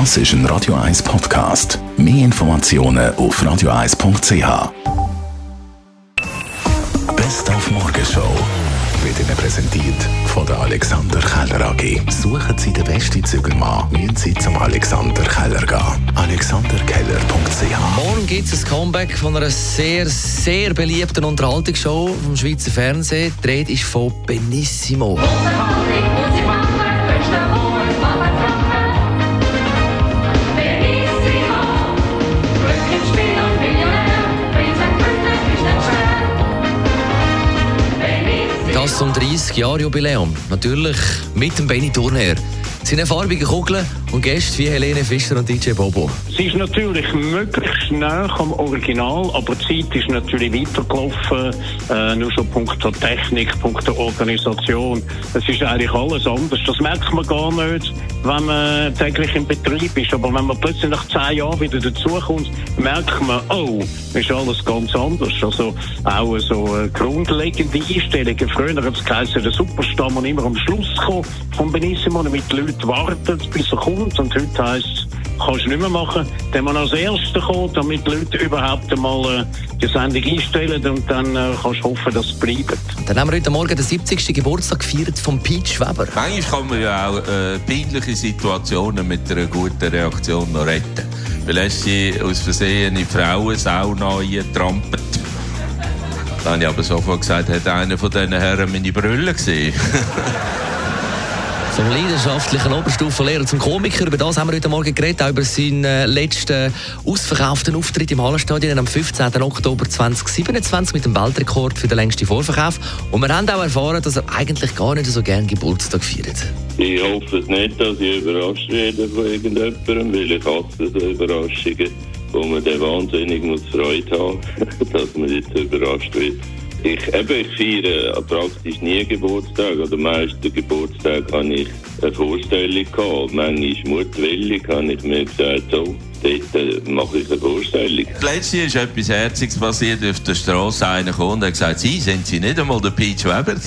Das ist ein Radio 1 Podcast. Mehr Informationen auf radio1.ch. Best auf Morgenshow wird Ihnen präsentiert von der Alexander Keller AG. Suchen Sie den besten Zügelmann, müssen Sie zum Alexander Keller gehen. AlexanderKeller.ch Morgen gibt es ein Comeback von einer sehr, sehr beliebten Unterhaltungsshow vom Schweizer Fernsehen. Die Rede ist von Benissimo. Das zum 30-Jahr-Jubiläum. Natürlich mit dem Benny Turner. Seine farbigen Kugeln und Gäste wie Helene Fischer und DJ Bobo. Es ist natürlich möglichst nah am Original, aber die Zeit ist natürlich weitergelaufen, äh, nur schon punkto Technik, punkto Organisation. Es ist eigentlich alles anders. Das merkt man gar nicht, wenn man täglich im Betrieb ist. Aber wenn man plötzlich nach zehn Jahren wieder dazukommt, merkt man, oh, ist alles ganz anders. Also auch so äh, grundlegende Einstellungen. Früher hat es geheißen, der Superstar muss immer am Schluss kommen von Benissimo, damit die Leute warten, bis er kommt. Und heute heisst es, kannst du nicht mehr machen. Dann muss als Erster kommen, damit die Leute überhaupt einmal äh, die Sendung einstellen und dann äh, kannst du hoffen, dass es bleibt. Dann haben wir heute Morgen den 70. Geburtstag gefeiert von Pete Weber. Manchmal kann man ja auch äh, peinliche Situationen mit einer guten Reaktion noch retten. Weil er sie aus Versehen in Frauensauna eingetrampelt. Dann habe ich aber sofort gesagt, hat einer von diesen Herren meine Brille gesehen. Vom leidenschaftlichen Oberstufenlehrer zum Komiker. Über das haben wir heute Morgen geredet, auch über seinen äh, letzten ausverkauften Auftritt im Hallenstadion am 15. Oktober 2027 mit dem Weltrekord für den längsten Vorverkauf. Und wir haben auch erfahren, dass er eigentlich gar nicht so gerne Geburtstag feiert. Ich hoffe nicht, dass ich überrascht werde von irgendjemandem, weil ich hasse so Überraschungen, wo man dann wahnsinnig muss Freude haben dass man jetzt überrascht wird. Ich, eben, ich feiere praktisch nie Geburtstag. Oder meisten Geburtstag habe ich eine Vorstellung gehabt. Manchmal mutwillig habe ich mir gesagt, so, dort äh, mache ich eine Vorstellung. Letztens ist etwas Herziges passiert auf der Straße. Einer kam und hat gesagt, Sie, sind Sie nicht einmal der Peach Weber?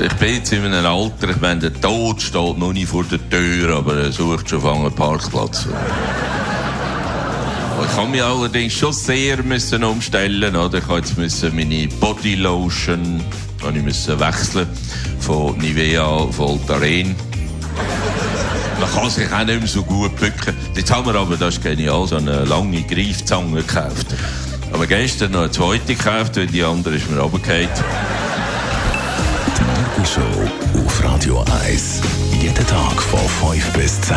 Ich bin jetzt in einem Alter, ich meine, der Tod steht noch nicht vor der Tür, aber er sucht schon auf einen Parkplatz. Ich habe mich allerdings schon sehr müssen umstellen. Oder? Ich jetzt meine Bodylotion ich müssen wechseln von Nivea auf Voltaren. Man kann sich auch nicht mehr so gut bücken. Jetzt haben wir aber, das ist genial, so eine lange Greifzange gekauft. Aber gestern noch eine zweite gekauft, weil die andere ist mir runtergefallen. Die Morgenshow auf Radio 1. Jeden Tag von 5 bis 10.